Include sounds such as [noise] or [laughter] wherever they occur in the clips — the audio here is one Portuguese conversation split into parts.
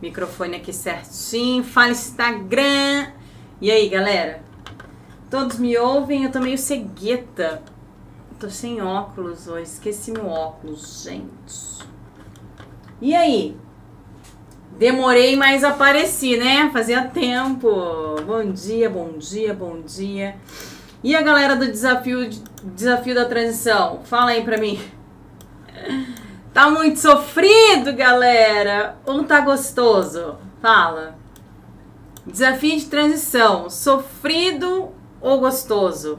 Microfone aqui certinho. Fala Instagram. E aí, galera? Todos me ouvem? Eu tô meio cegueta. Tô sem óculos hoje. Esqueci meu óculos, gente. E aí? Demorei, mas apareci, né? Fazia tempo. Bom dia, bom dia, bom dia. E a galera do desafio, desafio da transição? Fala aí pra mim. [laughs] Tá muito sofrido, galera? Ou tá gostoso? Fala. Desafio de transição, sofrido ou gostoso?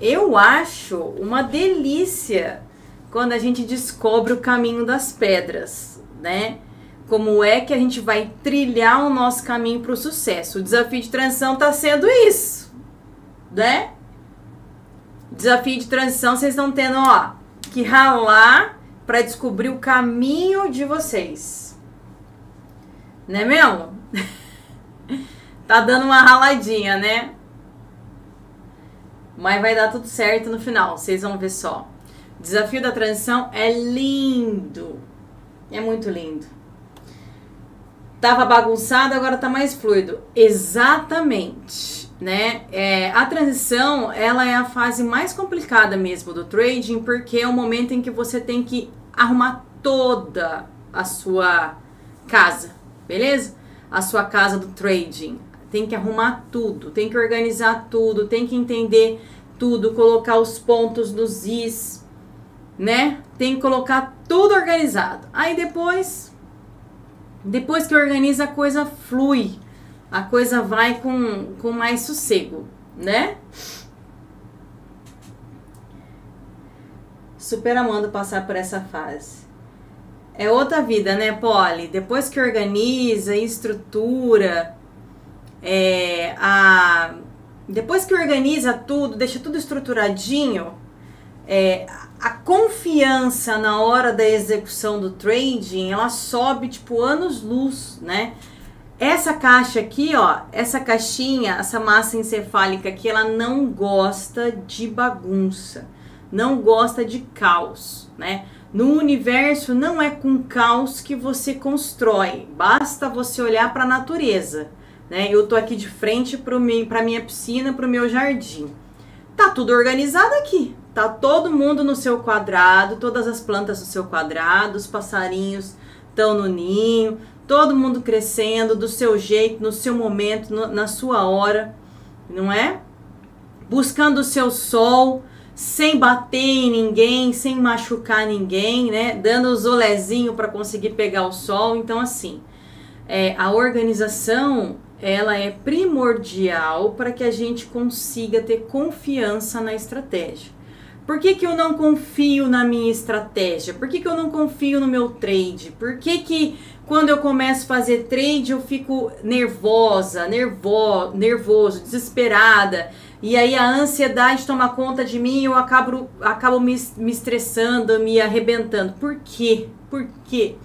Eu acho uma delícia quando a gente descobre o caminho das pedras, né? Como é que a gente vai trilhar o nosso caminho para o sucesso? O desafio de transição tá sendo isso, né? Desafio de transição, vocês estão tendo, ó, que ralar para descobrir o caminho de vocês. Né mesmo? [laughs] tá dando uma raladinha, né? Mas vai dar tudo certo no final, vocês vão ver só. O desafio da transição é lindo. É muito lindo. Tava bagunçado, agora tá mais fluido. Exatamente, né? É, a transição, ela é a fase mais complicada mesmo do trading, porque é o momento em que você tem que arrumar toda a sua casa, beleza? A sua casa do trading. Tem que arrumar tudo, tem que organizar tudo, tem que entender tudo, colocar os pontos nos is, né? Tem que colocar tudo organizado. Aí depois, depois que organiza, a coisa flui, a coisa vai com, com mais sossego, né? Super amando passar por essa fase. É outra vida, né, Polly? Depois que organiza, estrutura, é, a, depois que organiza tudo, deixa tudo estruturadinho, é, a confiança na hora da execução do trading, ela sobe tipo anos luz, né? Essa caixa aqui, ó, essa caixinha, essa massa encefálica aqui, ela não gosta de bagunça não gosta de caos, né? No universo não é com caos que você constrói, basta você olhar para a natureza, né? Eu tô aqui de frente para minha piscina, para o meu jardim. Tá tudo organizado aqui. Tá todo mundo no seu quadrado, todas as plantas no seu quadrado, os passarinhos estão no ninho, todo mundo crescendo do seu jeito, no seu momento, no, na sua hora, não é? Buscando o seu sol, sem bater em ninguém, sem machucar ninguém, né? Dando o zolezinho para conseguir pegar o sol. Então, assim, é, a organização ela é primordial para que a gente consiga ter confiança na estratégia. Por que, que eu não confio na minha estratégia? Por que, que eu não confio no meu trade? Por que, que quando eu começo a fazer trade eu fico nervosa, nervo, nervoso, desesperada? E aí a ansiedade toma conta de mim e eu acabo, acabo me, me estressando, me arrebentando. Por quê? Por quê?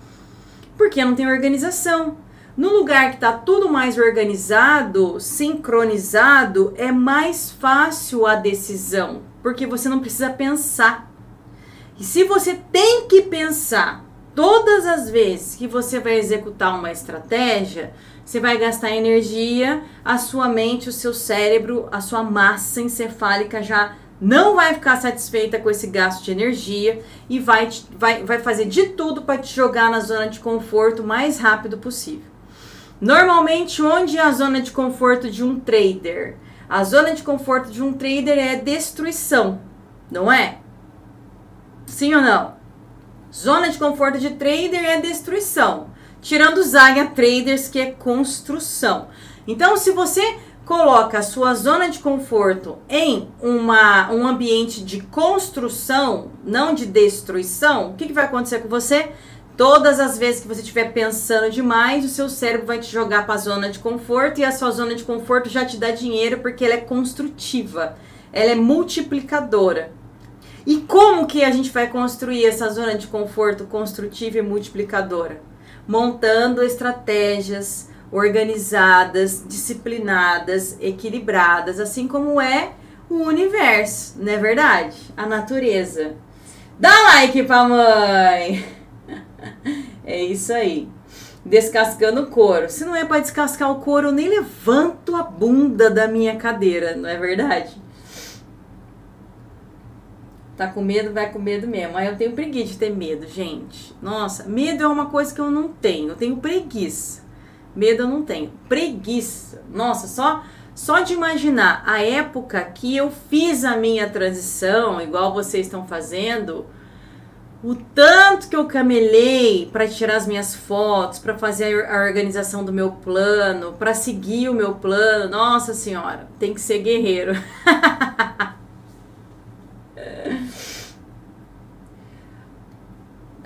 Porque não tem organização. No lugar que está tudo mais organizado, sincronizado, é mais fácil a decisão, porque você não precisa pensar. E se você tem que pensar todas as vezes que você vai executar uma estratégia, você vai gastar energia, a sua mente, o seu cérebro, a sua massa encefálica já não vai ficar satisfeita com esse gasto de energia e vai, vai, vai fazer de tudo para te jogar na zona de conforto o mais rápido possível. Normalmente, onde é a zona de conforto de um trader? A zona de conforto de um trader é destruição, não é? Sim ou não? Zona de conforto de trader é destruição. Tirando Zaga Traders, que é construção. Então, se você coloca a sua zona de conforto em uma, um ambiente de construção, não de destruição, o que, que vai acontecer com você? Todas as vezes que você estiver pensando demais, o seu cérebro vai te jogar para a zona de conforto e a sua zona de conforto já te dá dinheiro porque ela é construtiva, ela é multiplicadora. E como que a gente vai construir essa zona de conforto construtiva e multiplicadora? montando estratégias organizadas, disciplinadas, equilibradas, assim como é o universo, não é verdade? A natureza. Dá like pra mãe! [laughs] é isso aí. Descascando o couro. Se não é para descascar o couro, eu nem levanto a bunda da minha cadeira, não é verdade? Tá com medo, vai com medo mesmo. Aí eu tenho preguiça de ter medo, gente. Nossa, medo é uma coisa que eu não tenho. Eu tenho preguiça. Medo eu não tenho. Preguiça. Nossa, só só de imaginar a época que eu fiz a minha transição, igual vocês estão fazendo, o tanto que eu camelei para tirar as minhas fotos, para fazer a organização do meu plano, para seguir o meu plano. Nossa senhora, tem que ser guerreiro. [laughs]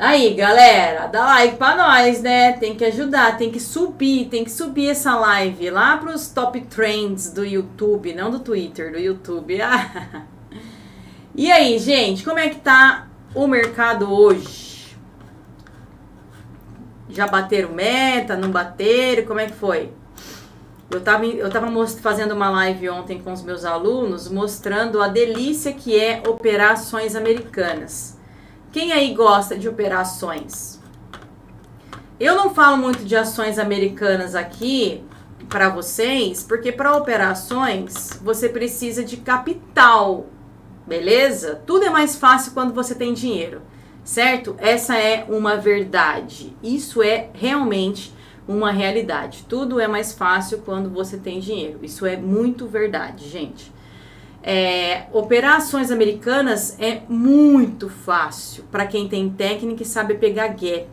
Aí, galera, dá like pra nós, né? Tem que ajudar, tem que subir, tem que subir essa live lá pros top trends do YouTube, não do Twitter, do YouTube. [laughs] e aí, gente, como é que tá o mercado hoje? Já bateram meta, não bateram? Como é que foi? Eu tava, eu tava fazendo uma live ontem com os meus alunos mostrando a delícia que é operações americanas. Quem aí gosta de operações? Eu não falo muito de ações americanas aqui para vocês, porque para operações você precisa de capital, beleza? Tudo é mais fácil quando você tem dinheiro, certo? Essa é uma verdade. Isso é realmente uma realidade. Tudo é mais fácil quando você tem dinheiro. Isso é muito verdade, gente. É, operar ações americanas é muito fácil para quem tem técnica e sabe pegar gap.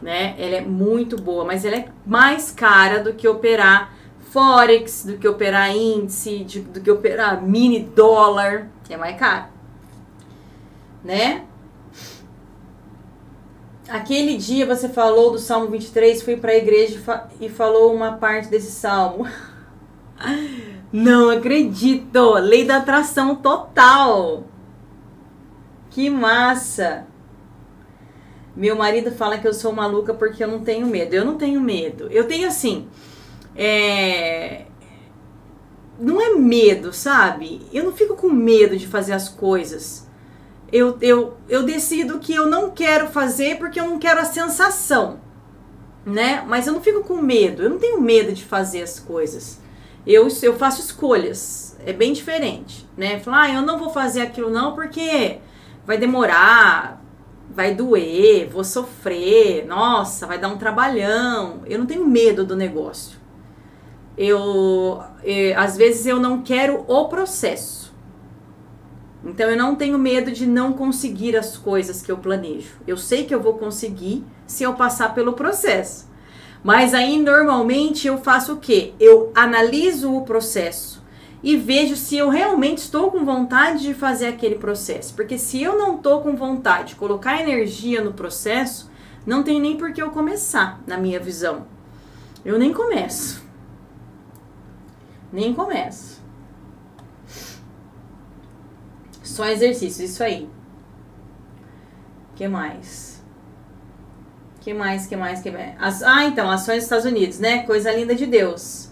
Né? Ela é muito boa, mas ela é mais cara do que operar Forex, do que operar índice, de, do que operar mini dólar. É mais caro. Né? Aquele dia você falou do Salmo 23, fui para a igreja e, fa e falou uma parte desse salmo. [laughs] Não acredito! Lei da atração total! Que massa! Meu marido fala que eu sou maluca porque eu não tenho medo. Eu não tenho medo. Eu tenho assim. É... Não é medo, sabe? Eu não fico com medo de fazer as coisas. Eu, eu, eu decido que eu não quero fazer porque eu não quero a sensação, né? Mas eu não fico com medo. Eu não tenho medo de fazer as coisas eu, eu faço escolhas. É bem diferente, né? Falar, ah, eu não vou fazer aquilo não porque vai demorar, vai doer, vou sofrer, nossa, vai dar um trabalhão. Eu não tenho medo do negócio. Eu, eu às vezes eu não quero o processo. Então eu não tenho medo de não conseguir as coisas que eu planejo. Eu sei que eu vou conseguir se eu passar pelo processo. Mas aí normalmente eu faço o quê? Eu analiso o processo e vejo se eu realmente estou com vontade de fazer aquele processo. Porque se eu não estou com vontade de colocar energia no processo, não tem nem por que eu começar, na minha visão. Eu nem começo. Nem começo. Só exercício, isso aí. O que mais? Que mais, que mais, que mais? Ah, então, ações dos Estados Unidos, né? Coisa linda de Deus.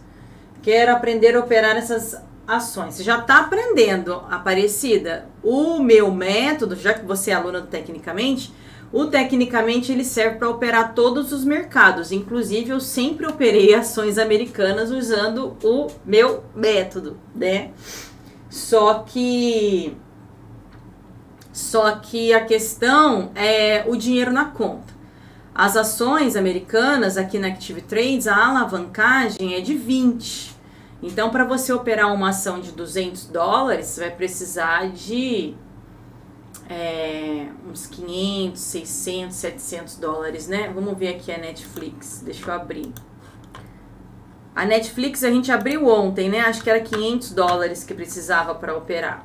Quero aprender a operar essas ações. Você já está aprendendo, Aparecida. O meu método, já que você é aluna do Tecnicamente, o Tecnicamente ele serve para operar todos os mercados. Inclusive, eu sempre operei ações americanas usando o meu método, né? Só que só que a questão é o dinheiro na conta. As ações americanas aqui na Active Trades, a alavancagem é de 20. Então, para você operar uma ação de 200 dólares, você vai precisar de é, uns 500, 600, 700 dólares, né? Vamos ver aqui a Netflix. Deixa eu abrir. A Netflix a gente abriu ontem, né? Acho que era 500 dólares que precisava para operar.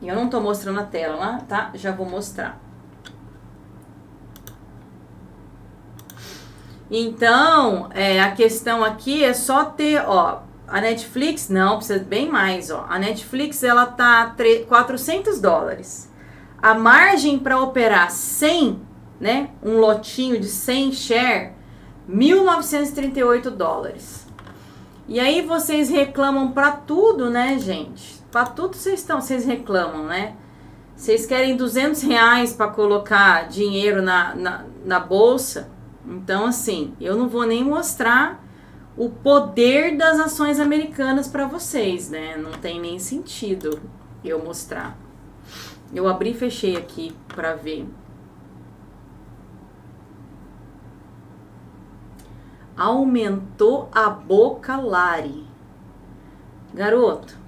E eu não tô mostrando a tela tá? Já vou mostrar. Então, é, a questão aqui é só ter, ó, a Netflix, não, precisa bem mais, ó. A Netflix, ela tá 400 dólares. A margem para operar 100, né, um lotinho de 100 share, 1.938 dólares. E aí vocês reclamam para tudo, né, gente? Para tudo vocês estão, vocês reclamam, né? Vocês querem 200 reais para colocar dinheiro na, na, na bolsa? Então, assim, eu não vou nem mostrar o poder das ações americanas para vocês, né? Não tem nem sentido eu mostrar. Eu abri e fechei aqui para ver. Aumentou a boca Lari. Garoto,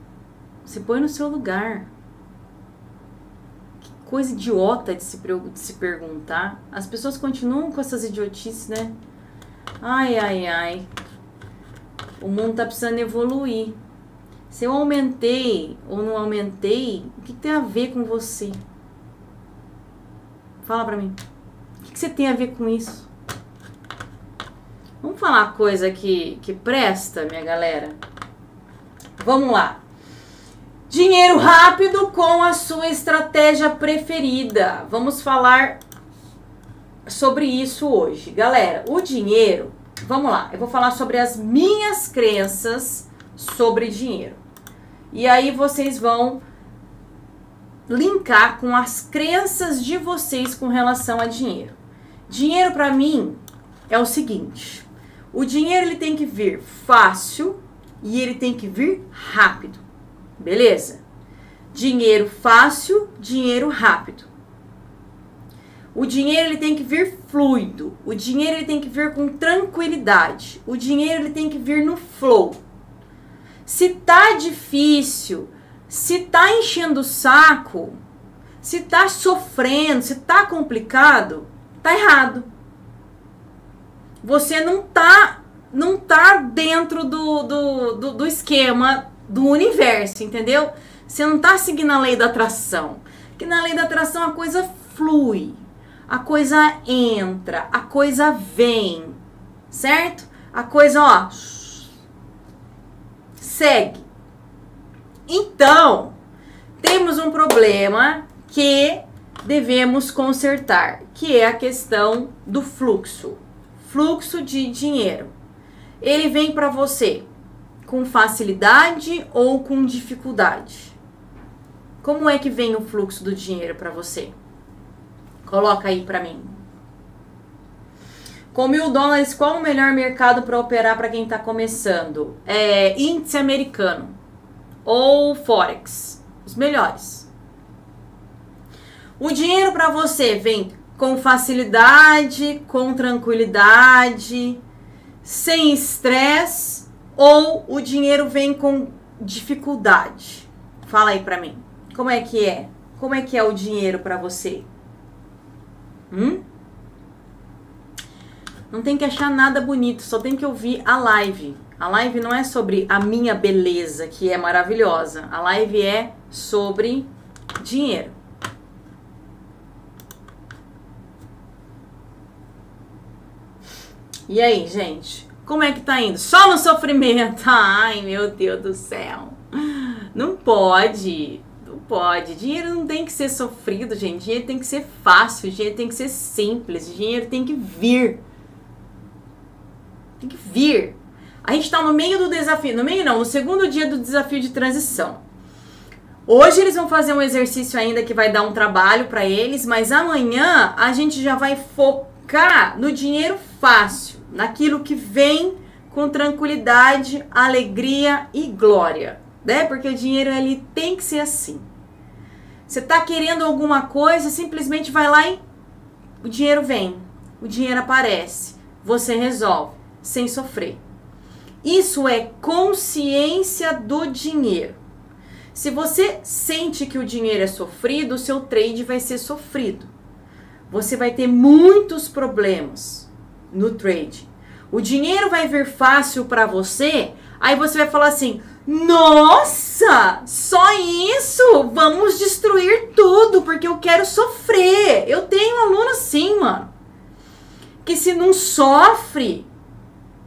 se põe no seu lugar coisa idiota de se, de se perguntar. As pessoas continuam com essas idiotices, né? Ai, ai, ai. O mundo tá precisando evoluir. Se eu aumentei ou não aumentei, o que, tem a ver com você? Fala pra mim. O que, que você tem a ver com isso? Vamos falar coisa que, que presta, minha galera? Vamos lá. Dinheiro rápido com a sua estratégia preferida. Vamos falar sobre isso hoje. Galera, o dinheiro, vamos lá, eu vou falar sobre as minhas crenças sobre dinheiro. E aí vocês vão linkar com as crenças de vocês com relação a dinheiro. Dinheiro para mim é o seguinte: o dinheiro ele tem que vir fácil e ele tem que vir rápido. Beleza? Dinheiro fácil, dinheiro rápido. O dinheiro ele tem que vir fluido. O dinheiro ele tem que vir com tranquilidade. O dinheiro ele tem que vir no flow. Se tá difícil, se tá enchendo o saco, se tá sofrendo, se tá complicado, tá errado. Você não tá não tá dentro do, do, do, do esquema do universo, entendeu? Você não tá seguindo a lei da atração. Que na lei da atração a coisa flui, a coisa entra, a coisa vem, certo? A coisa, ó, segue. Então, temos um problema que devemos consertar, que é a questão do fluxo. Fluxo de dinheiro. Ele vem para você com facilidade ou com dificuldade? Como é que vem o fluxo do dinheiro para você? Coloca aí para mim. Com mil dólares, qual o melhor mercado para operar para quem está começando? É índice americano ou forex, os melhores. O dinheiro para você vem com facilidade, com tranquilidade, sem estresse ou o dinheiro vem com dificuldade? Fala aí pra mim. Como é que é? Como é que é o dinheiro para você? Hum? Não tem que achar nada bonito, só tem que ouvir a live. A live não é sobre a minha beleza, que é maravilhosa. A live é sobre dinheiro. E aí, gente? Como é que tá indo? Só no sofrimento. [laughs] Ai, meu Deus do céu. Não pode. Não pode. Dinheiro não tem que ser sofrido, gente. Dinheiro tem que ser fácil. Dinheiro tem que ser simples. Dinheiro tem que vir. Tem que vir. A gente tá no meio do desafio. No meio não, no segundo dia do desafio de transição. Hoje eles vão fazer um exercício ainda que vai dar um trabalho para eles, mas amanhã a gente já vai focar no dinheiro fácil naquilo que vem com tranquilidade, alegria e glória, né? Porque o dinheiro ele tem que ser assim. Você tá querendo alguma coisa, simplesmente vai lá e o dinheiro vem, o dinheiro aparece, você resolve sem sofrer. Isso é consciência do dinheiro. Se você sente que o dinheiro é sofrido, o seu trade vai ser sofrido. Você vai ter muitos problemas no trade. O dinheiro vai vir fácil para você, aí você vai falar assim: "Nossa, só isso? Vamos destruir tudo porque eu quero sofrer". Eu tenho um aluno assim, mano, que se não sofre,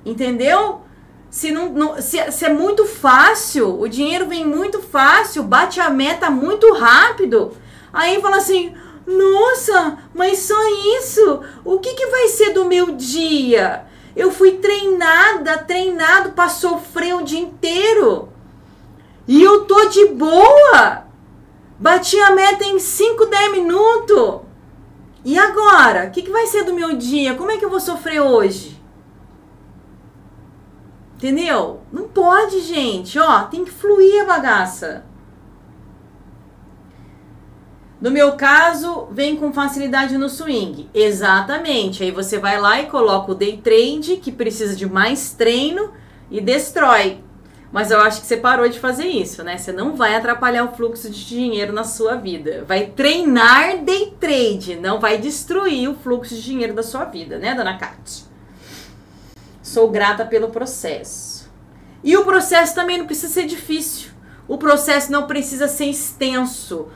entendeu? Se, não, não se, se, é muito fácil, o dinheiro vem muito fácil, bate a meta muito rápido. Aí fala assim: nossa, mas só isso? O que, que vai ser do meu dia? Eu fui treinada, treinado para sofrer o dia inteiro. E eu tô de boa. Bati a meta em 5, 10 minutos. E agora? O que, que vai ser do meu dia? Como é que eu vou sofrer hoje? Entendeu? Não pode, gente. Ó, tem que fluir a bagaça. No meu caso, vem com facilidade no swing. Exatamente. Aí você vai lá e coloca o day trade, que precisa de mais treino, e destrói. Mas eu acho que você parou de fazer isso, né? Você não vai atrapalhar o fluxo de dinheiro na sua vida. Vai treinar day trade, não vai destruir o fluxo de dinheiro da sua vida, né, dona Kátia? Sou grata pelo processo. E o processo também não precisa ser difícil. O processo não precisa ser extenso.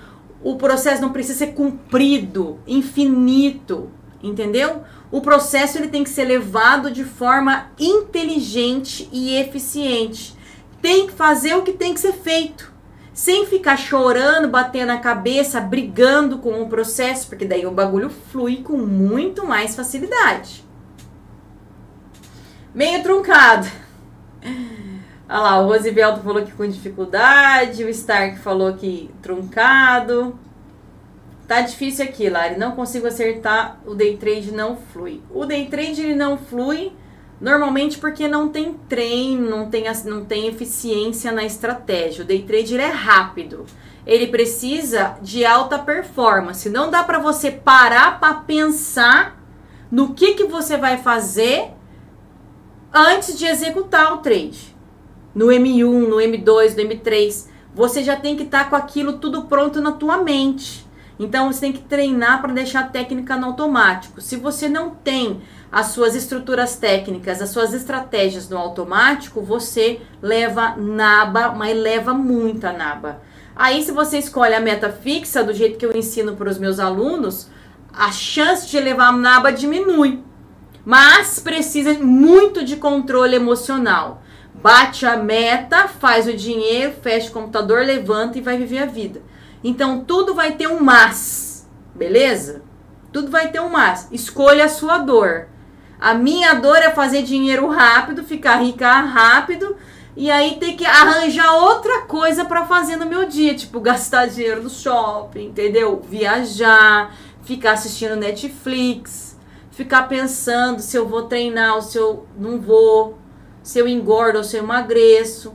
O processo não precisa ser cumprido, infinito, entendeu? O processo ele tem que ser levado de forma inteligente e eficiente. Tem que fazer o que tem que ser feito, sem ficar chorando, batendo a cabeça, brigando com o processo, porque daí o bagulho flui com muito mais facilidade. Meio truncado. Olha lá, o Rosivelto falou que com dificuldade, o Stark falou que truncado. Tá difícil aqui, Lari, não consigo acertar, o day trade não flui. O day trade ele não flui normalmente porque não tem treino, não tem, não tem eficiência na estratégia. O day trade ele é rápido. Ele precisa de alta performance. Não dá para você parar para pensar no que que você vai fazer antes de executar o trade no M1, no M2, no M3. Você já tem que estar tá com aquilo tudo pronto na tua mente. Então você tem que treinar para deixar a técnica no automático. Se você não tem as suas estruturas técnicas, as suas estratégias no automático, você leva naba, mas leva muita naba. Aí se você escolhe a meta fixa do jeito que eu ensino para os meus alunos, a chance de levar naba diminui. Mas precisa muito de controle emocional. Bate a meta, faz o dinheiro, fecha o computador, levanta e vai viver a vida. Então tudo vai ter um mas, beleza? Tudo vai ter um mas. Escolha a sua dor. A minha dor é fazer dinheiro rápido, ficar rica rápido e aí ter que arranjar outra coisa para fazer no meu dia, tipo gastar dinheiro no shopping, entendeu? Viajar, ficar assistindo Netflix, ficar pensando se eu vou treinar ou se eu não vou, se eu engordo ou se eu emagreço,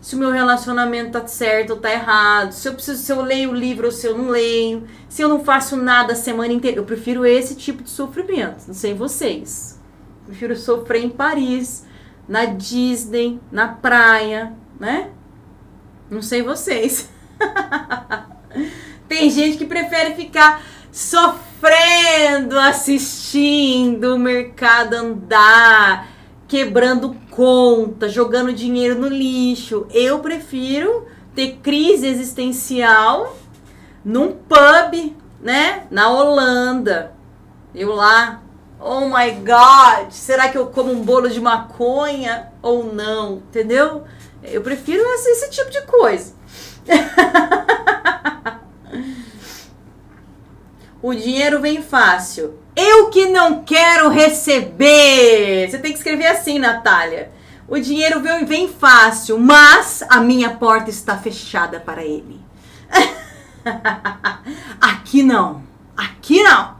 se o meu relacionamento tá certo ou tá errado, se eu preciso, se eu leio o livro ou se eu não leio, se eu não faço nada a semana inteira. Eu prefiro esse tipo de sofrimento, não sei vocês. Eu prefiro sofrer em Paris, na Disney, na praia, né? Não sei vocês. [laughs] Tem gente que prefere ficar sofrendo, assistindo o mercado andar, quebrando conta, jogando dinheiro no lixo. Eu prefiro ter crise existencial num pub, né? Na Holanda. Eu lá, oh my god, será que eu como um bolo de maconha ou não? Entendeu? Eu prefiro esse, esse tipo de coisa. [laughs] o dinheiro vem fácil. Eu que não quero receber. Você tem que escrever assim, Natália. O dinheiro vem, vem fácil, mas a minha porta está fechada para ele. [laughs] Aqui não. Aqui não.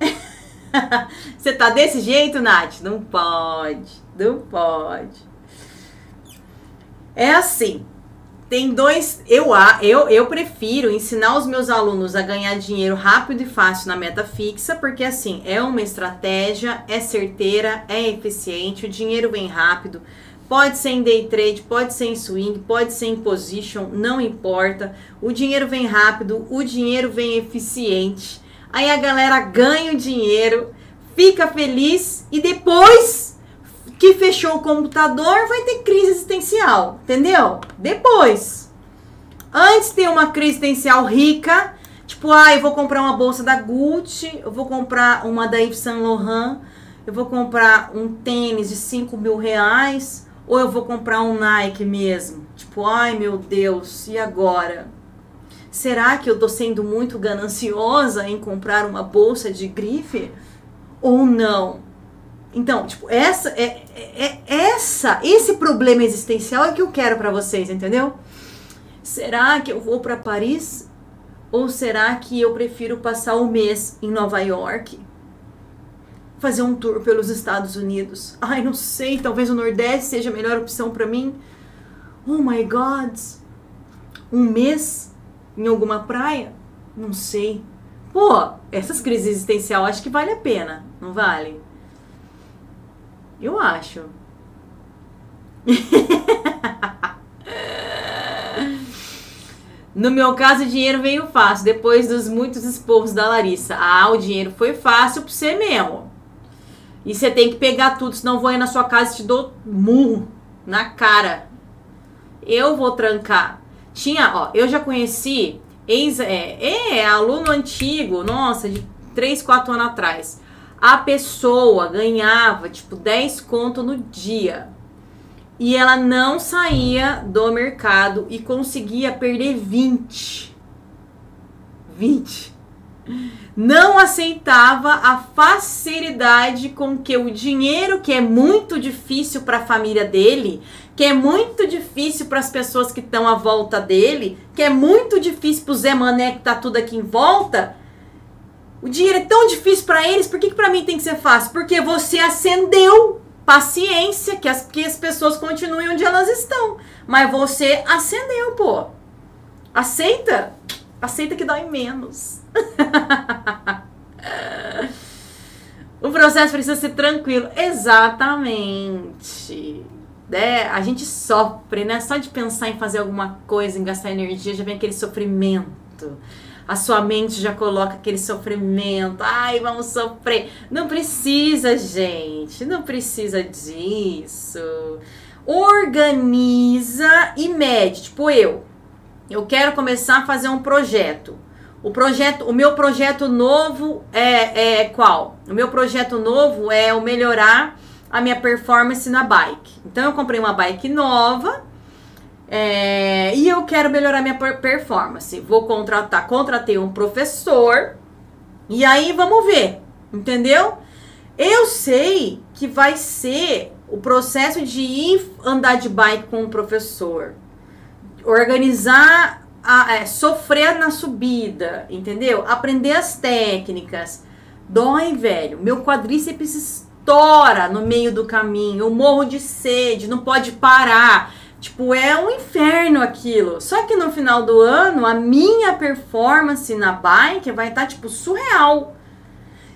[laughs] Você tá desse jeito, Nath? Não pode. Não pode. É assim tem dois. Eu, eu, eu prefiro ensinar os meus alunos a ganhar dinheiro rápido e fácil na meta fixa, porque assim, é uma estratégia, é certeira, é eficiente, o dinheiro vem rápido. Pode ser em day trade, pode ser em swing, pode ser em position, não importa. O dinheiro vem rápido, o dinheiro vem eficiente. Aí a galera ganha o dinheiro, fica feliz e depois que fechou o computador vai ter crise existencial, entendeu? Depois. Antes tem uma crise existencial rica, tipo, ah, eu vou comprar uma bolsa da Gucci, eu vou comprar uma da Yves Saint Laurent, eu vou comprar um tênis de 5 mil reais, ou eu vou comprar um Nike mesmo. Tipo, ai meu Deus, e agora? Será que eu tô sendo muito gananciosa em comprar uma bolsa de grife? Ou não? Então, tipo, essa é, é, é essa, esse problema existencial é que eu quero para vocês, entendeu? Será que eu vou para Paris Ou será que eu prefiro passar o um mês em Nova York? Fazer um tour pelos Estados Unidos? Ai, não sei, talvez o Nordeste seja a melhor opção para mim. Oh my God! Um mês em alguma praia? Não sei. Pô, essas crises existenciais acho que vale a pena, não vale? Eu acho. No meu caso, o dinheiro veio fácil, depois dos muitos esporros da Larissa. Ah, o dinheiro foi fácil pra você mesmo. E você tem que pegar tudo, senão vou ir na sua casa e te dou murro na cara. Eu vou trancar. Tinha, ó, eu já conheci ex, é, é, aluno antigo, nossa, de 3, 4 anos atrás. A pessoa ganhava, tipo, 10 conto no dia e ela não saía do mercado e conseguia perder 20. 20. Não aceitava a facilidade com que o dinheiro, que é muito difícil para a família dele, que é muito difícil para as pessoas que estão à volta dele, que é muito difícil para o Zé Mané que tá tudo aqui em volta. O dinheiro é tão difícil para eles, por que, que para mim tem que ser fácil? Porque você acendeu paciência que as, que as pessoas continuem onde elas estão. Mas você acendeu, pô. Aceita. Aceita que dói menos. [laughs] o processo precisa ser tranquilo. Exatamente. É, a gente sofre, né? Só de pensar em fazer alguma coisa, em gastar energia, já vem aquele sofrimento a sua mente já coloca aquele sofrimento. Ai, vamos sofrer. Não precisa, gente. Não precisa disso. Organiza e mede. Tipo eu. Eu quero começar a fazer um projeto. O projeto, o meu projeto novo é, é qual? O meu projeto novo é o melhorar a minha performance na bike. Então eu comprei uma bike nova é, e eu quero melhorar minha performance. Vou contratar, contratei um professor. E aí vamos ver, entendeu? Eu sei que vai ser o processo de ir andar de bike com o professor, organizar, a, é, sofrer na subida, entendeu? Aprender as técnicas. Dói, velho. Meu quadríceps estoura no meio do caminho. Eu morro de sede, não pode parar. Tipo, é um inferno aquilo. Só que no final do ano, a minha performance na bike vai estar, tá, tipo, surreal.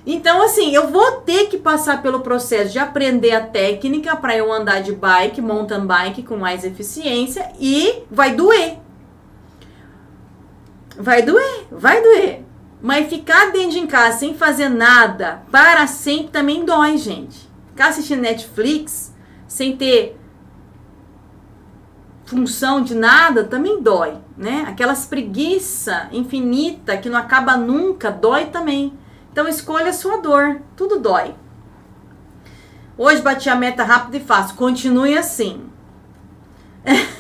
Então, assim, eu vou ter que passar pelo processo de aprender a técnica para eu andar de bike, mountain bike com mais eficiência e vai doer. Vai doer, vai doer. Mas ficar dentro de casa sem fazer nada para sempre também dói, gente. Ficar assistindo Netflix sem ter função de nada também dói, né? Aquelas preguiça infinita que não acaba nunca dói também. Então escolha a sua dor, tudo dói. Hoje bati a meta rápido e fácil, continue assim. [laughs]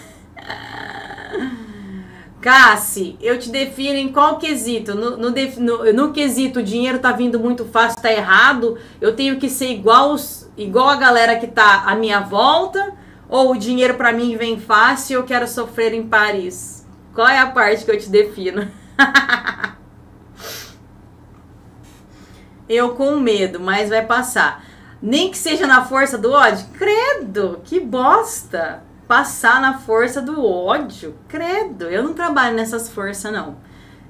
Cassi, eu te defino em qual quesito? No, no, no, no quesito, o dinheiro tá vindo muito fácil, tá errado. Eu tenho que ser igual, igual a galera que tá à minha volta ou o dinheiro para mim vem fácil e eu quero sofrer em Paris? Qual é a parte que eu te defino? [laughs] eu com medo, mas vai passar. Nem que seja na força do ódio? Credo, que bosta! Passar na força do ódio? Credo, eu não trabalho nessas forças, não.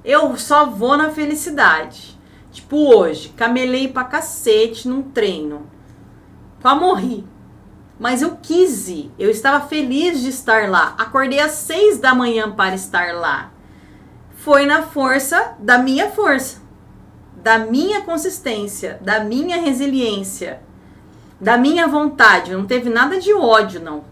Eu só vou na felicidade. Tipo hoje, camelei pra cacete num treino. Pra morrer mas eu quis ir. Eu estava feliz de estar lá. Acordei às seis da manhã para estar lá. Foi na força da minha força, da minha consistência, da minha resiliência, da minha vontade. Não teve nada de ódio, não.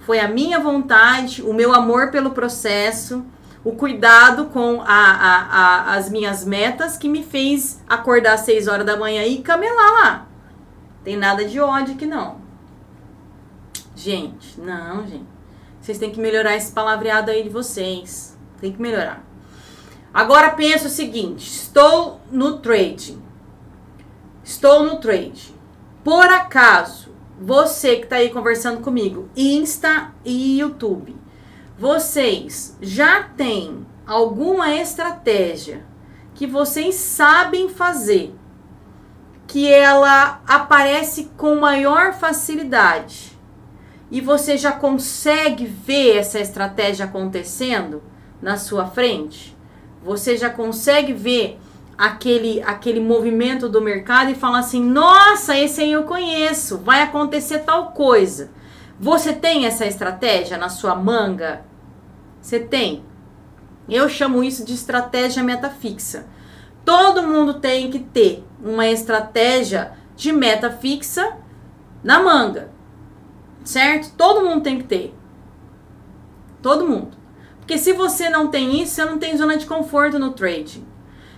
Foi a minha vontade, o meu amor pelo processo, o cuidado com a, a, a, as minhas metas que me fez acordar às seis horas da manhã e camelar lá. Tem nada de ódio aqui, não. Gente, não, gente. Vocês têm que melhorar esse palavreado aí de vocês. Tem que melhorar. Agora pensa o seguinte: estou no trading. Estou no trade. Por acaso, você que está aí conversando comigo, Insta e YouTube, vocês já têm alguma estratégia que vocês sabem fazer, que ela aparece com maior facilidade e você já consegue ver essa estratégia acontecendo na sua frente, você já consegue ver aquele aquele movimento do mercado e falar assim: "Nossa, esse aí eu conheço, vai acontecer tal coisa". Você tem essa estratégia na sua manga? Você tem? Eu chamo isso de estratégia meta fixa. Todo mundo tem que ter uma estratégia de meta fixa na manga. Certo? Todo mundo tem que ter. Todo mundo. Porque se você não tem isso, você não tem zona de conforto no trading.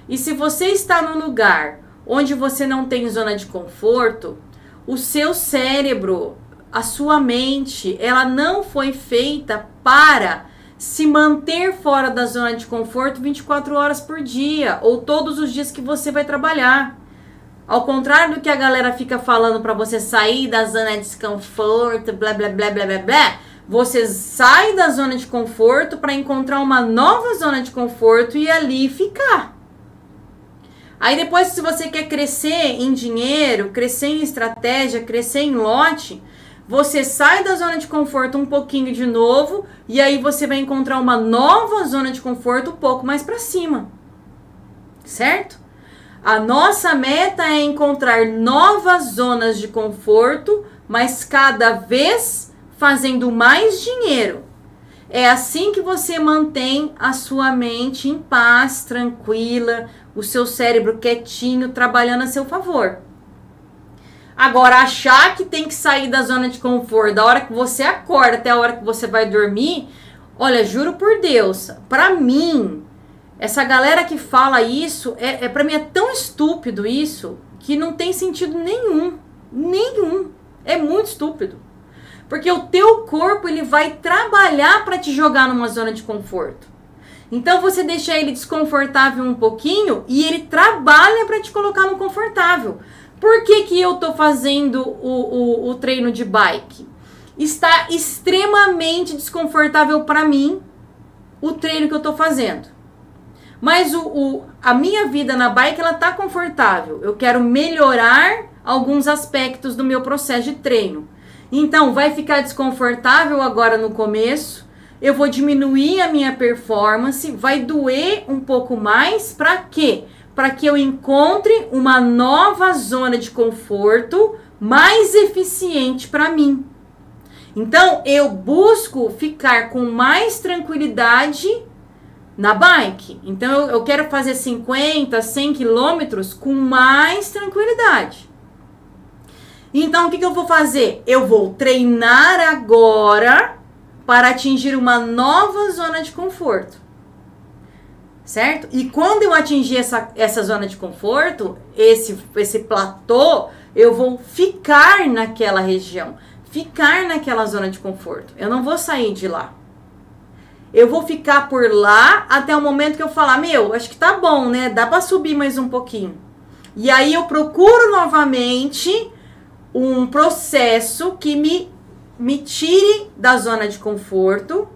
E se você está num lugar onde você não tem zona de conforto, o seu cérebro, a sua mente, ela não foi feita para se manter fora da zona de conforto 24 horas por dia ou todos os dias que você vai trabalhar. Ao contrário do que a galera fica falando para você sair da zona de desconforto, blá blá blá blá blá blá, você sai da zona de conforto para encontrar uma nova zona de conforto e ali ficar. Aí depois, se você quer crescer em dinheiro, crescer em estratégia, crescer em lote, você sai da zona de conforto um pouquinho de novo e aí você vai encontrar uma nova zona de conforto um pouco mais para cima. Certo? A nossa meta é encontrar novas zonas de conforto, mas cada vez fazendo mais dinheiro. É assim que você mantém a sua mente em paz, tranquila, o seu cérebro quietinho, trabalhando a seu favor. Agora, achar que tem que sair da zona de conforto da hora que você acorda até a hora que você vai dormir, olha, juro por Deus, para mim, essa galera que fala isso, é, é para mim é tão estúpido isso que não tem sentido nenhum, nenhum. É muito estúpido. Porque o teu corpo ele vai trabalhar para te jogar numa zona de conforto. Então você deixa ele desconfortável um pouquinho e ele trabalha para te colocar no confortável. Por que, que eu tô fazendo o, o, o treino de bike? Está extremamente desconfortável para mim o treino que eu tô fazendo. Mas o, o, a minha vida na bike ela tá confortável. Eu quero melhorar alguns aspectos do meu processo de treino. Então, vai ficar desconfortável agora no começo. Eu vou diminuir a minha performance, vai doer um pouco mais para quê? para que eu encontre uma nova zona de conforto mais eficiente para mim. Então, eu busco ficar com mais tranquilidade na bike. Então, eu, eu quero fazer 50, 100 quilômetros com mais tranquilidade. Então, o que, que eu vou fazer? Eu vou treinar agora para atingir uma nova zona de conforto certo? E quando eu atingir essa, essa zona de conforto, esse, esse platô, eu vou ficar naquela região, ficar naquela zona de conforto. Eu não vou sair de lá. Eu vou ficar por lá até o momento que eu falar, meu, acho que tá bom, né? Dá para subir mais um pouquinho. E aí eu procuro novamente um processo que me, me tire da zona de conforto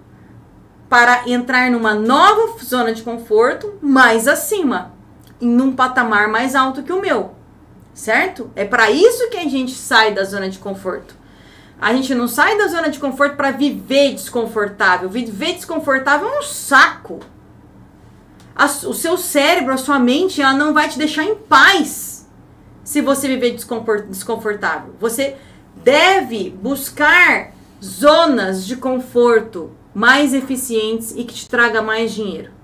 para entrar numa nova zona de conforto mais acima, em um patamar mais alto que o meu. Certo? É para isso que a gente sai da zona de conforto. A gente não sai da zona de conforto para viver desconfortável. Viver desconfortável é um saco. A, o seu cérebro, a sua mente, ela não vai te deixar em paz se você viver desconfortável. Você deve buscar zonas de conforto mais eficientes e que te traga mais dinheiro.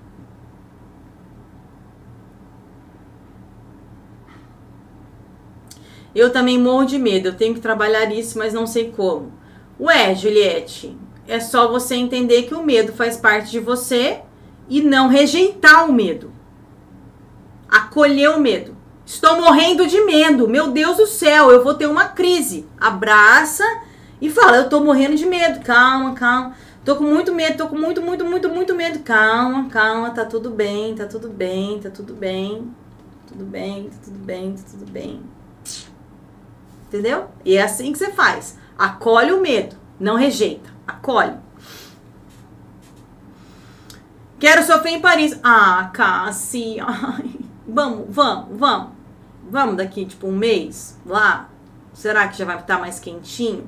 Eu também morro de medo, eu tenho que trabalhar isso, mas não sei como. Ué, Juliette, é só você entender que o medo faz parte de você e não rejeitar o medo. Acolher o medo. Estou morrendo de medo, meu Deus do céu, eu vou ter uma crise. Abraça e fala: Eu tô morrendo de medo, calma, calma. Tô com muito medo, tô com muito, muito, muito, muito medo. Calma, calma, tá tudo bem, tá tudo bem, tá tudo bem. Tudo bem, tá tudo bem, tá tudo bem. Entendeu? E é assim que você faz. Acolhe o medo, não rejeita. Acolhe. Quero sofrer em Paris. Ah, Cassi, [laughs] ai, vamos, vamos, vamos. Vamos daqui, tipo, um mês lá? Será que já vai estar mais quentinho?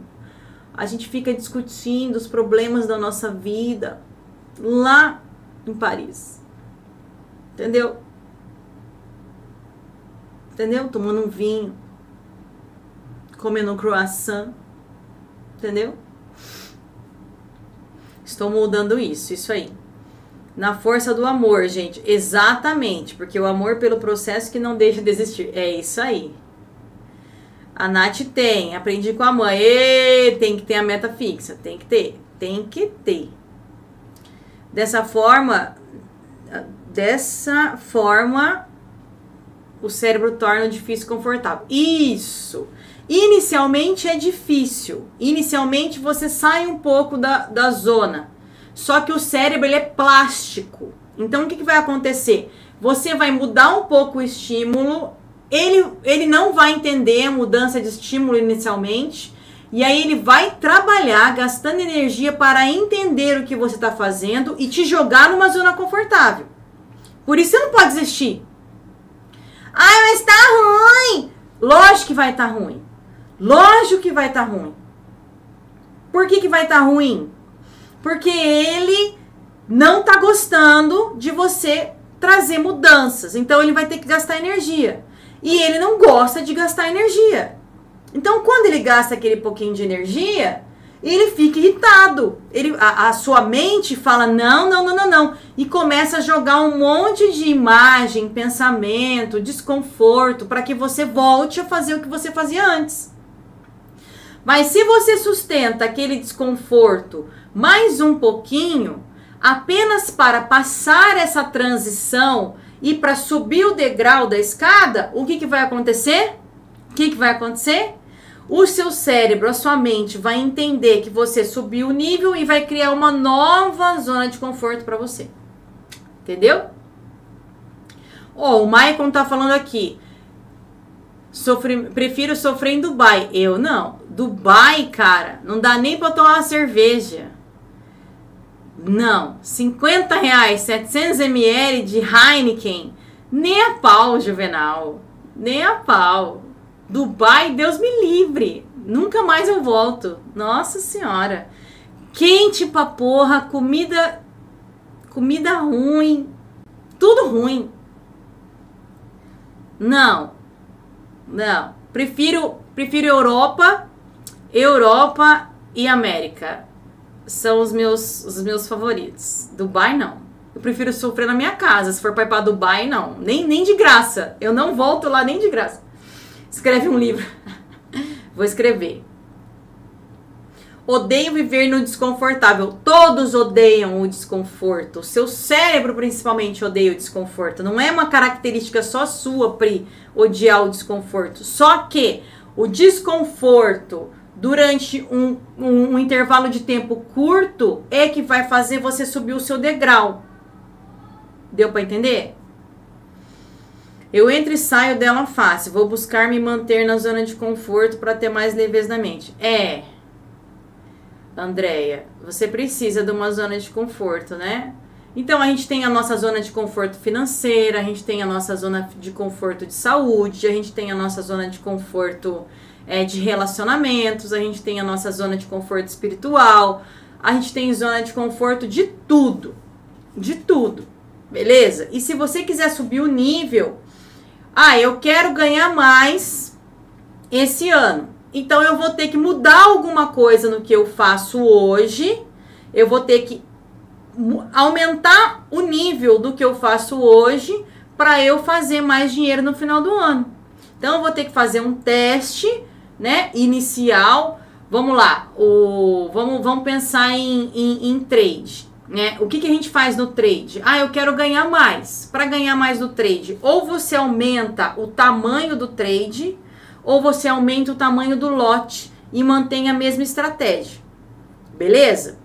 A gente fica discutindo os problemas da nossa vida lá em Paris. Entendeu? Entendeu? Tomando um vinho, comendo um croissant. Entendeu? Estou mudando isso, isso aí. Na força do amor, gente. Exatamente. Porque o amor pelo processo que não deixa de existir. É isso aí. A Nath tem. Aprendi com a mãe. E, tem que ter a meta fixa. Tem que ter. Tem que ter. Dessa forma. Dessa forma. O cérebro torna difícil confortável. Isso. Inicialmente é difícil. Inicialmente você sai um pouco da, da zona só que o cérebro ele é plástico. Então o que, que vai acontecer? Você vai mudar um pouco o estímulo, ele, ele não vai entender a mudança de estímulo inicialmente, e aí ele vai trabalhar gastando energia para entender o que você está fazendo e te jogar numa zona confortável. Por isso você não pode desistir. Ai, mas tá ruim! Lógico que vai estar tá ruim. Lógico que vai estar tá ruim. Por que, que vai estar tá ruim? porque ele não tá gostando de você trazer mudanças. Então ele vai ter que gastar energia. E ele não gosta de gastar energia. Então quando ele gasta aquele pouquinho de energia, ele fica irritado. Ele, a, a, sua mente fala não, não, não, não, não. E começa a jogar um monte de imagem, pensamento, desconforto para que você volte a fazer o que você fazia antes. Mas se você sustenta aquele desconforto mais um pouquinho, apenas para passar essa transição e para subir o degrau da escada, o que, que vai acontecer? O que, que vai acontecer? O seu cérebro, a sua mente vai entender que você subiu o nível e vai criar uma nova zona de conforto para você. Entendeu? Oh, o Maicon tá falando aqui. Prefiro sofrer em Dubai. Eu não. Dubai, cara, não dá nem pra tomar uma cerveja. Não. 50 reais, 700 ml de Heineken. Nem a pau, Juvenal. Nem a pau. Dubai, Deus me livre. Nunca mais eu volto. Nossa Senhora. Quente pra porra, comida. Comida ruim. Tudo ruim. Não. Não. Prefiro, prefiro Europa, Europa e América. São os meus, os meus favoritos. Dubai, não. Eu prefiro sofrer na minha casa. Se for para ir pra Dubai, não. Nem, nem de graça. Eu não volto lá nem de graça. Escreve um livro. [laughs] Vou escrever. Odeio viver no desconfortável. Todos odeiam o desconforto. Seu cérebro, principalmente, odeia o desconforto. Não é uma característica só sua, Pri, odiar o desconforto. Só que o desconforto durante um, um, um intervalo de tempo curto é que vai fazer você subir o seu degrau. Deu para entender? Eu entro e saio dela fácil. Vou buscar me manter na zona de conforto para ter mais leveza na mente. É. Andréia, você precisa de uma zona de conforto, né? Então a gente tem a nossa zona de conforto financeira, a gente tem a nossa zona de conforto de saúde, a gente tem a nossa zona de conforto é, de relacionamentos, a gente tem a nossa zona de conforto espiritual, a gente tem zona de conforto de tudo. De tudo. Beleza? E se você quiser subir o nível, ah, eu quero ganhar mais esse ano. Então eu vou ter que mudar alguma coisa no que eu faço hoje. Eu vou ter que aumentar o nível do que eu faço hoje para eu fazer mais dinheiro no final do ano. Então eu vou ter que fazer um teste, né, inicial. Vamos lá, o, vamos, vamos pensar em, em, em trade. Né? O que, que a gente faz no trade? Ah, eu quero ganhar mais. Para ganhar mais no trade, ou você aumenta o tamanho do trade, ou você aumenta o tamanho do lote e mantém a mesma estratégia. Beleza?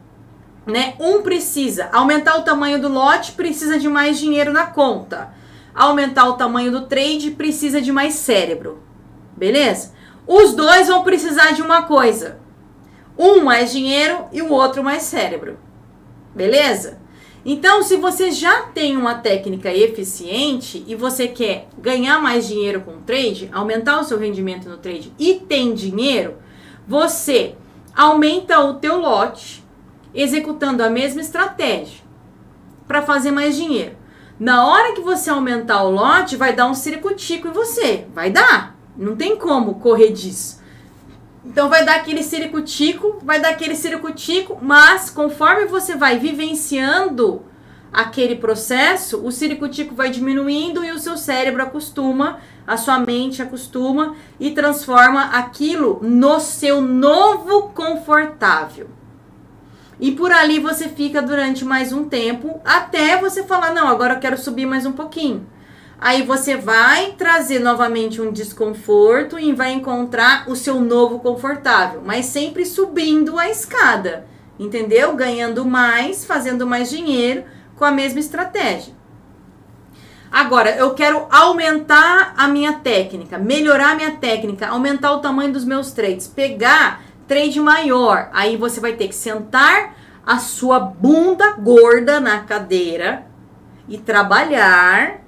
Né? Um precisa aumentar o tamanho do lote, precisa de mais dinheiro na conta. Aumentar o tamanho do trade, precisa de mais cérebro. Beleza? Os dois vão precisar de uma coisa. Um mais dinheiro e o outro mais cérebro. Beleza? Então, se você já tem uma técnica eficiente e você quer ganhar mais dinheiro com o trade, aumentar o seu rendimento no trade e tem dinheiro, você aumenta o teu lote executando a mesma estratégia para fazer mais dinheiro. Na hora que você aumentar o lote, vai dar um ciricutico em você. Vai dar. Não tem como correr disso. Então vai dar aquele ciricutico, vai dar aquele ciricutico, mas conforme você vai vivenciando aquele processo, o ciricutico vai diminuindo e o seu cérebro acostuma, a sua mente acostuma e transforma aquilo no seu novo confortável. E por ali você fica durante mais um tempo até você falar: não, agora eu quero subir mais um pouquinho. Aí você vai trazer novamente um desconforto e vai encontrar o seu novo confortável, mas sempre subindo a escada, entendeu? Ganhando mais, fazendo mais dinheiro com a mesma estratégia. Agora, eu quero aumentar a minha técnica, melhorar a minha técnica, aumentar o tamanho dos meus trades, pegar trade maior. Aí você vai ter que sentar a sua bunda gorda na cadeira e trabalhar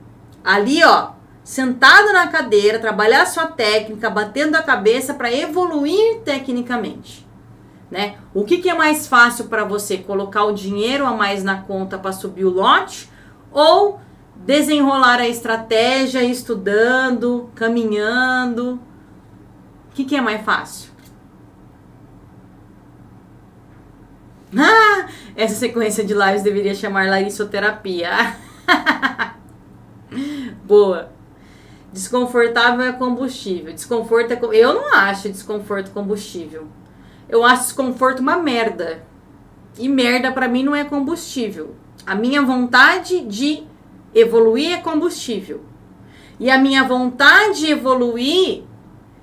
ali, ó, sentado na cadeira, trabalhar sua técnica, batendo a cabeça para evoluir tecnicamente. Né? O que, que é mais fácil para você? Colocar o dinheiro a mais na conta para subir o lote ou desenrolar a estratégia estudando, caminhando? O que, que é mais fácil? Ah, [laughs] essa sequência de lives deveria chamar larissoterapia. [laughs] Boa. Desconfortável é combustível. Desconforto é. Eu não acho desconforto combustível. Eu acho desconforto uma merda. E merda para mim não é combustível. A minha vontade de evoluir é combustível. E a minha vontade de evoluir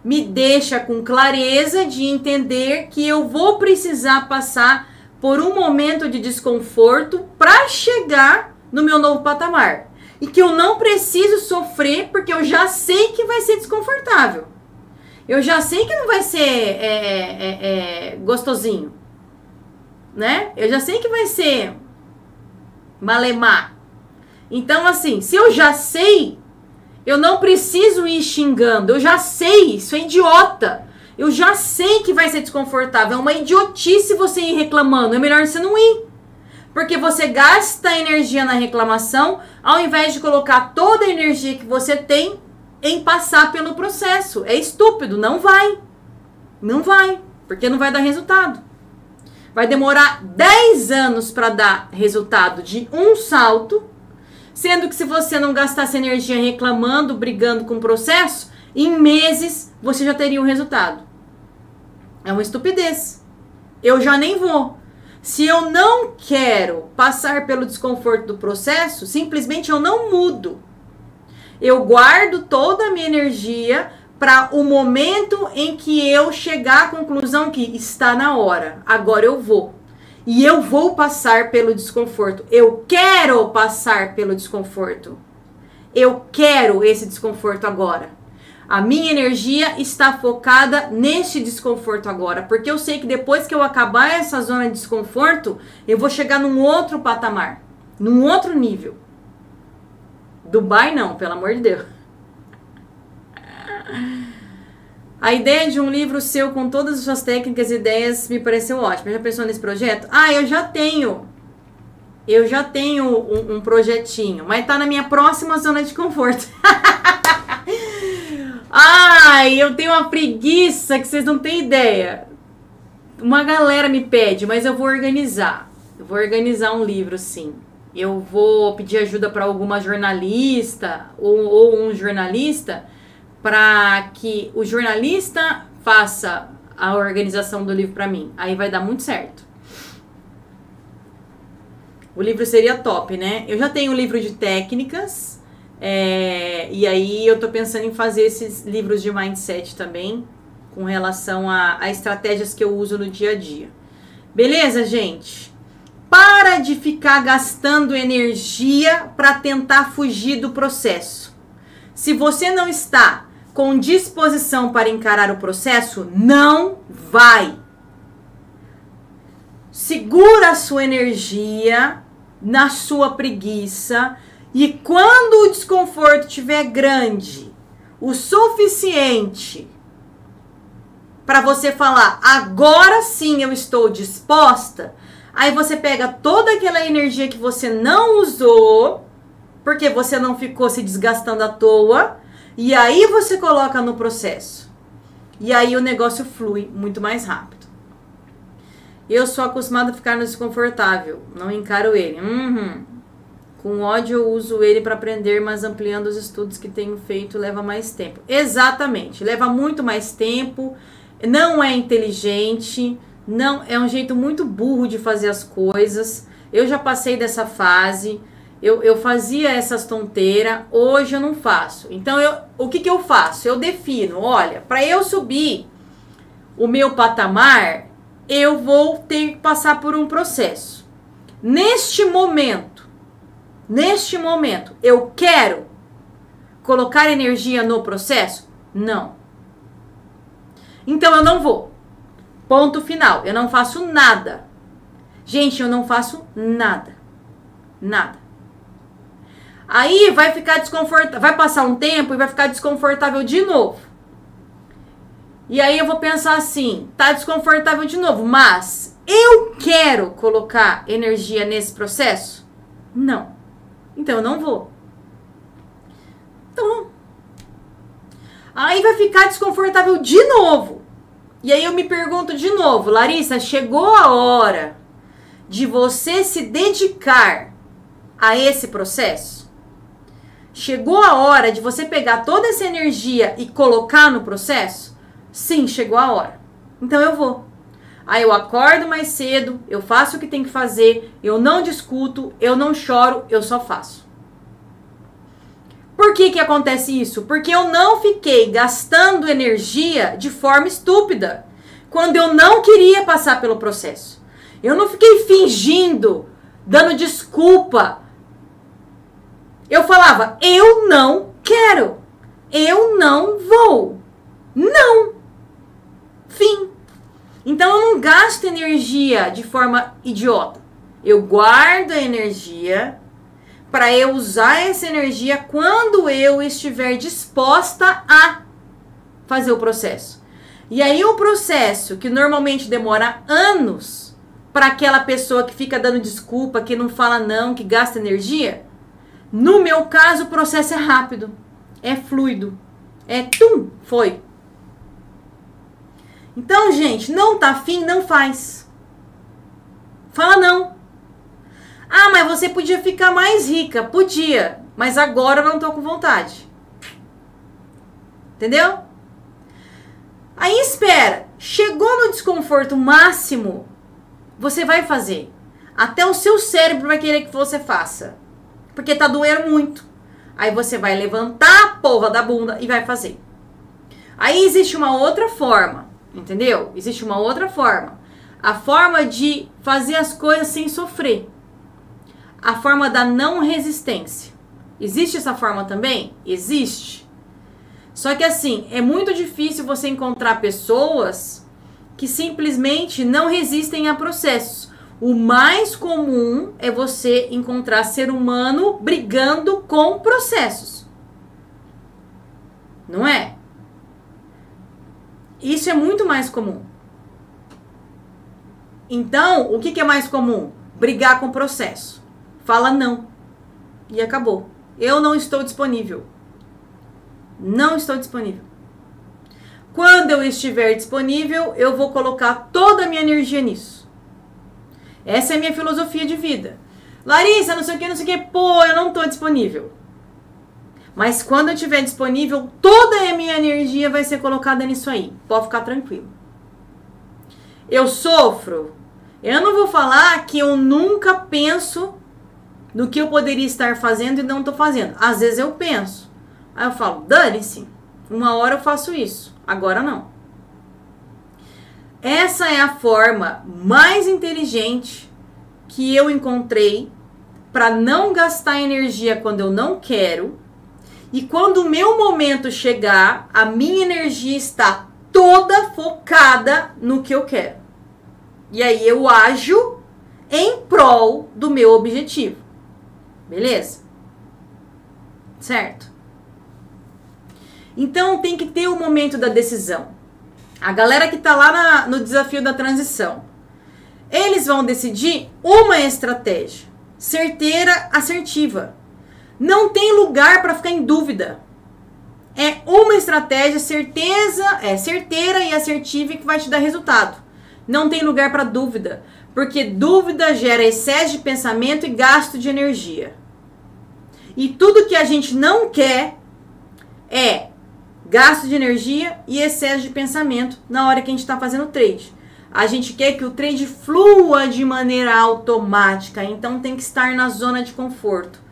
me deixa com clareza de entender que eu vou precisar passar por um momento de desconforto para chegar no meu novo patamar. E que eu não preciso sofrer porque eu já sei que vai ser desconfortável. Eu já sei que não vai ser é, é, é, gostosinho. Né? Eu já sei que vai ser malemar. Então, assim, se eu já sei, eu não preciso ir xingando. Eu já sei, isso é idiota. Eu já sei que vai ser desconfortável. É uma idiotice você ir reclamando. É melhor você não ir. Porque você gasta energia na reclamação ao invés de colocar toda a energia que você tem em passar pelo processo. É estúpido, não vai. Não vai, porque não vai dar resultado. Vai demorar 10 anos para dar resultado de um salto, sendo que se você não gastasse energia reclamando, brigando com o processo, em meses você já teria um resultado. É uma estupidez. Eu já nem vou. Se eu não quero passar pelo desconforto do processo, simplesmente eu não mudo. Eu guardo toda a minha energia para o momento em que eu chegar à conclusão que está na hora. Agora eu vou. E eu vou passar pelo desconforto. Eu quero passar pelo desconforto. Eu quero esse desconforto agora. A minha energia está focada neste desconforto agora, porque eu sei que depois que eu acabar essa zona de desconforto, eu vou chegar num outro patamar, num outro nível. Dubai não, pelo amor de Deus. A ideia de um livro seu com todas as suas técnicas e ideias me pareceu ótima. Já pensou nesse projeto? Ah, eu já tenho. Eu já tenho um, um projetinho, mas tá na minha próxima zona de conforto. [laughs] Ai, eu tenho uma preguiça que vocês não têm ideia. Uma galera me pede, mas eu vou organizar. Eu vou organizar um livro, sim. Eu vou pedir ajuda para alguma jornalista ou, ou um jornalista para que o jornalista faça a organização do livro para mim. Aí vai dar muito certo. O livro seria top, né? Eu já tenho um livro de técnicas é, e aí eu tô pensando em fazer esses livros de mindset também, com relação a, a estratégias que eu uso no dia a dia. Beleza, gente? Para de ficar gastando energia para tentar fugir do processo. Se você não está com disposição para encarar o processo, não vai. Segura a sua energia na sua preguiça e quando o desconforto estiver grande, o suficiente para você falar, agora sim eu estou disposta, aí você pega toda aquela energia que você não usou, porque você não ficou se desgastando à toa, e aí você coloca no processo. E aí o negócio flui muito mais rápido. Eu sou acostumada a ficar no desconfortável, não encaro ele. Uhum. Com ódio eu uso ele para aprender, mas ampliando os estudos que tenho feito leva mais tempo. Exatamente, leva muito mais tempo não é inteligente, não é um jeito muito burro de fazer as coisas. Eu já passei dessa fase. Eu, eu fazia essas tonteiras, hoje eu não faço. Então, eu, o que, que eu faço? Eu defino: olha, para eu subir o meu patamar, eu vou ter que passar por um processo. Neste momento, neste momento, eu quero colocar energia no processo? Não. Então eu não vou. Ponto final. Eu não faço nada. Gente, eu não faço nada. Nada. Aí vai ficar desconfortável, vai passar um tempo e vai ficar desconfortável de novo. E aí eu vou pensar assim, tá desconfortável de novo, mas eu quero colocar energia nesse processo? Não. Então eu não vou. Então. Aí vai ficar desconfortável de novo. E aí eu me pergunto de novo, Larissa, chegou a hora de você se dedicar a esse processo? Chegou a hora de você pegar toda essa energia e colocar no processo? Sim, chegou a hora. Então eu vou. Aí eu acordo mais cedo, eu faço o que tem que fazer, eu não discuto, eu não choro, eu só faço. Por que, que acontece isso? Porque eu não fiquei gastando energia de forma estúpida quando eu não queria passar pelo processo. Eu não fiquei fingindo, dando desculpa. Eu falava, eu não quero. Eu não vou. Não. Fim. Então eu não gasto energia de forma idiota. Eu guardo a energia para eu usar essa energia quando eu estiver disposta a fazer o processo. E aí o processo, que normalmente demora anos para aquela pessoa que fica dando desculpa, que não fala não, que gasta energia, no meu caso o processo é rápido, é fluido, é tum, foi. Então, gente, não tá afim, não faz. Fala não. Ah, mas você podia ficar mais rica. Podia, mas agora eu não tô com vontade. Entendeu? Aí espera. Chegou no desconforto máximo, você vai fazer. Até o seu cérebro vai querer que você faça. Porque tá doendo muito. Aí você vai levantar a porra da bunda e vai fazer. Aí existe uma outra forma, entendeu? Existe uma outra forma. A forma de fazer as coisas sem sofrer a forma da não resistência. Existe essa forma também? Existe. Só que assim, é muito difícil você encontrar pessoas que simplesmente não resistem a processos. O mais comum é você encontrar ser humano brigando com processos. Não é? Isso é muito mais comum. Então, o que, que é mais comum? Brigar com processo fala não. E acabou. Eu não estou disponível. Não estou disponível. Quando eu estiver disponível, eu vou colocar toda a minha energia nisso. Essa é a minha filosofia de vida. Larissa, não sei o que, não sei o que, pô, eu não estou disponível. Mas quando eu estiver disponível, toda a minha energia vai ser colocada nisso aí. Pode ficar tranquilo. Eu sofro. Eu não vou falar que eu nunca penso no que eu poderia estar fazendo e não estou fazendo. Às vezes eu penso. Aí eu falo, dane-se. Uma hora eu faço isso, agora não. Essa é a forma mais inteligente que eu encontrei para não gastar energia quando eu não quero. E quando o meu momento chegar, a minha energia está toda focada no que eu quero. E aí eu ajo em prol do meu objetivo. Beleza? Certo? Então tem que ter o momento da decisão. A galera que tá lá na, no desafio da transição, eles vão decidir uma estratégia certeira, assertiva. Não tem lugar para ficar em dúvida. É uma estratégia certeza, é certeira e assertiva que vai te dar resultado. Não tem lugar para dúvida, porque dúvida gera excesso de pensamento e gasto de energia. E tudo que a gente não quer é gasto de energia e excesso de pensamento na hora que a gente está fazendo trade. A gente quer que o trade flua de maneira automática, então tem que estar na zona de conforto.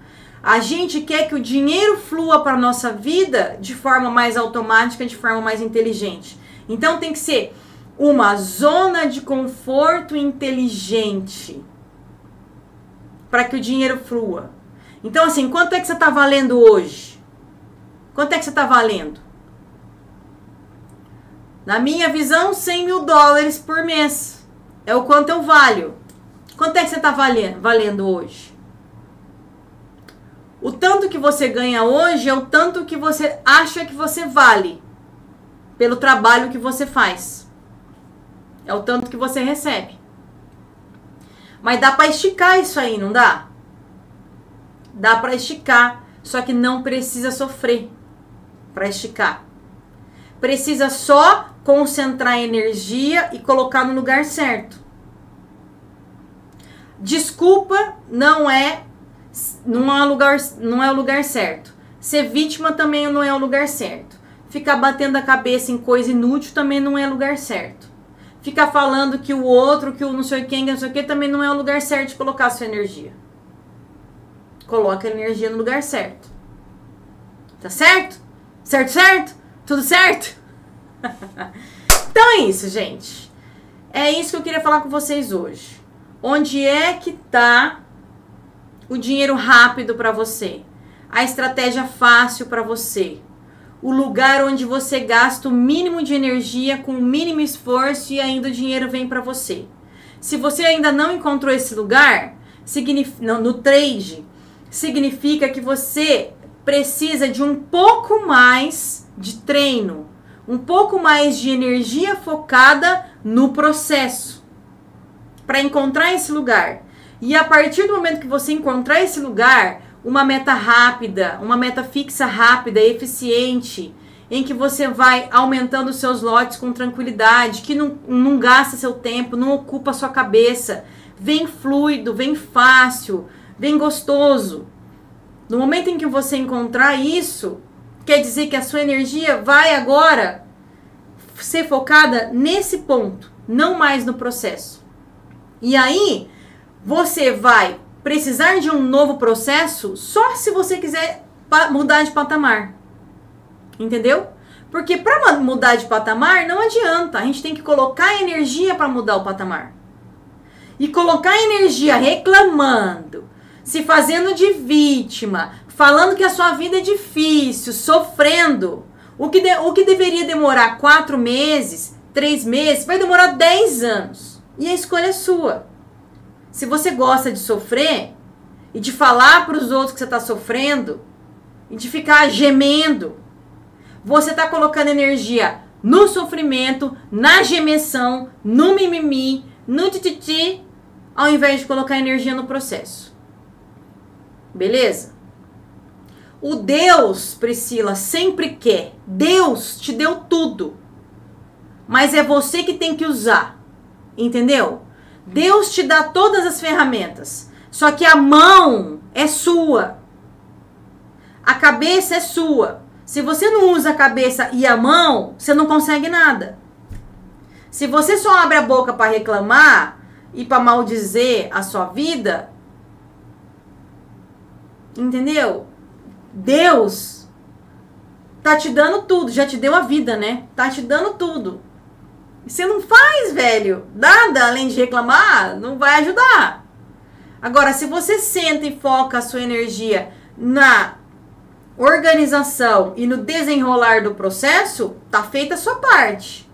A gente quer que o dinheiro flua para nossa vida de forma mais automática, de forma mais inteligente. Então tem que ser uma zona de conforto inteligente para que o dinheiro flua. Então assim, quanto é que você está valendo hoje? Quanto é que você está valendo? Na minha visão, 100 mil dólares por mês. É o quanto eu valho. Quanto é que você está valendo, valendo hoje? O tanto que você ganha hoje é o tanto que você acha que você vale pelo trabalho que você faz. É o tanto que você recebe. Mas dá para esticar isso aí, não dá? Dá para esticar, só que não precisa sofrer para esticar. Precisa só concentrar energia e colocar no lugar certo. Desculpa não é não é o lugar não é o lugar certo. Ser vítima também não é o lugar certo. Ficar batendo a cabeça em coisa inútil também não é lugar certo. Ficar falando que o outro, que o não sei quem, que não sei o que, também não é o lugar certo de colocar a sua energia. Coloca a energia no lugar certo. Tá certo? Certo, certo? Tudo certo? [laughs] então é isso, gente. É isso que eu queria falar com vocês hoje. Onde é que tá o dinheiro rápido para você? A estratégia fácil para você? O lugar onde você gasta o mínimo de energia com o mínimo esforço e ainda o dinheiro vem para você. Se você ainda não encontrou esse lugar, no, no trade, significa que você precisa de um pouco mais de treino, um pouco mais de energia focada no processo para encontrar esse lugar. E a partir do momento que você encontrar esse lugar, uma meta rápida, uma meta fixa rápida, eficiente, em que você vai aumentando seus lotes com tranquilidade, que não, não gasta seu tempo, não ocupa sua cabeça, vem fluido, vem fácil, vem gostoso. No momento em que você encontrar isso, quer dizer que a sua energia vai agora ser focada nesse ponto, não mais no processo. E aí, você vai precisar de um novo processo só se você quiser mudar de patamar. Entendeu? Porque para mudar de patamar não adianta, a gente tem que colocar energia para mudar o patamar. E colocar energia reclamando, se fazendo de vítima, falando que a sua vida é difícil, sofrendo. O que, de, o que deveria demorar quatro meses, três meses, vai demorar dez anos. E a escolha é sua. Se você gosta de sofrer e de falar para os outros que você está sofrendo e de ficar gemendo, você está colocando energia no sofrimento, na gemessão, no mimimi, no tititi, ao invés de colocar energia no processo. Beleza? O Deus, Priscila, sempre quer. Deus te deu tudo. Mas é você que tem que usar. Entendeu? Deus te dá todas as ferramentas. Só que a mão é sua. A cabeça é sua. Se você não usa a cabeça e a mão, você não consegue nada. Se você só abre a boca para reclamar e para maldizer a sua vida, entendeu? Deus tá te dando tudo, já te deu a vida, né? Tá te dando tudo. Você não faz, velho, nada além de reclamar, não vai ajudar. Agora, se você senta e foca a sua energia na organização e no desenrolar do processo, tá feita a sua parte.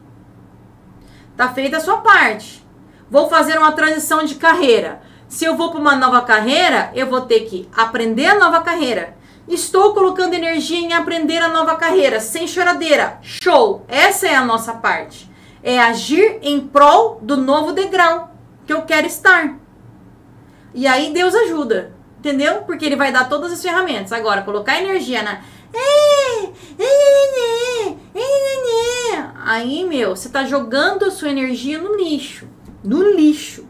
Tá feita a sua parte. Vou fazer uma transição de carreira. Se eu vou para uma nova carreira, eu vou ter que aprender a nova carreira. Estou colocando energia em aprender a nova carreira, sem choradeira. Show! Essa é a nossa parte. É agir em prol do novo degrau que eu quero estar. E aí Deus ajuda, entendeu? Porque ele vai dar todas as ferramentas. Agora, colocar energia na. Aí, meu, você tá jogando a sua energia no lixo. No lixo.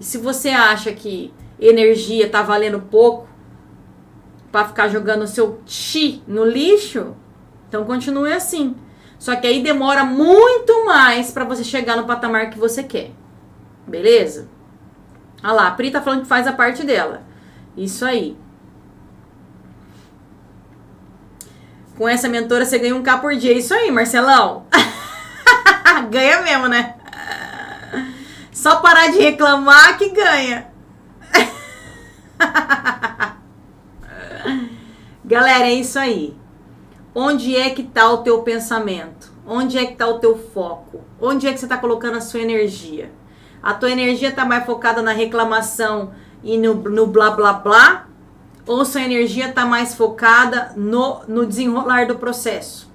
E se você acha que energia tá valendo pouco para ficar jogando o seu chi no lixo, então continue assim. Só que aí demora muito mais para você chegar no patamar que você quer. Beleza? Olha lá, a Pri tá falando que faz a parte dela. Isso aí. Com essa mentora você ganha um K por dia. Isso aí, Marcelão. [laughs] ganha mesmo, né? Só parar de reclamar que ganha. [laughs] Galera, é isso aí. Onde é que tá o teu pensamento? Onde é que tá o teu foco? Onde é que você tá colocando a sua energia? A tua energia tá mais focada na reclamação e no, no blá blá blá? Ou sua energia tá mais focada no, no desenrolar do processo?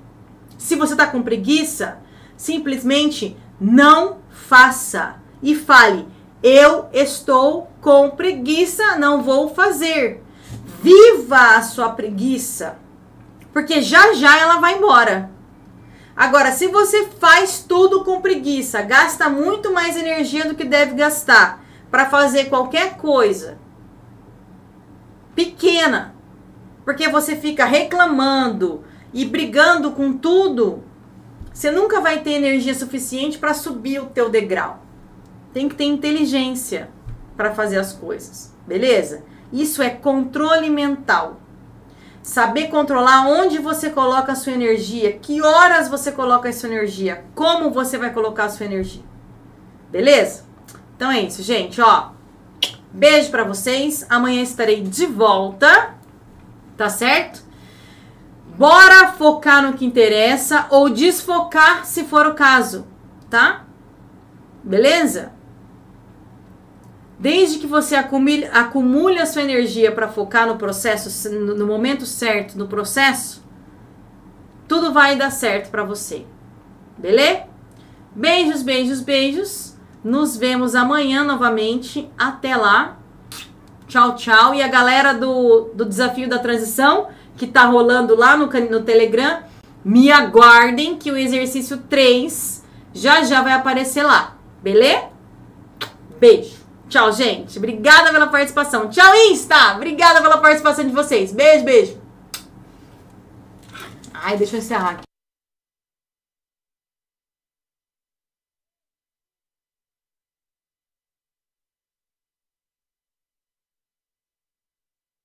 Se você tá com preguiça, simplesmente não faça e fale: Eu estou com preguiça, não vou fazer. Viva a sua preguiça, porque já já ela vai embora. Agora, se você faz tudo com preguiça, gasta muito mais energia do que deve gastar para fazer qualquer coisa pequena, porque você fica reclamando e brigando com tudo, você nunca vai ter energia suficiente para subir o teu degrau. Tem que ter inteligência para fazer as coisas, beleza? Isso é controle mental. Saber controlar onde você coloca a sua energia, que horas você coloca a sua energia, como você vai colocar a sua energia. Beleza? Então é isso, gente, ó. Beijo para vocês. Amanhã estarei de volta. Tá certo? Bora focar no que interessa ou desfocar se for o caso, tá? Beleza? Desde que você acumule, acumule a sua energia para focar no processo, no, momento certo, no processo, tudo vai dar certo para você. Beleza? Beijos, beijos, beijos. Nos vemos amanhã novamente. Até lá. Tchau, tchau. E a galera do, do desafio da transição, que tá rolando lá no, no Telegram, me aguardem que o exercício 3 já já vai aparecer lá. Beleza? Beijo. Tchau, gente. Obrigada pela participação. Tchau, Insta. Obrigada pela participação de vocês. Beijo, beijo. Ai, deixa eu encerrar aqui.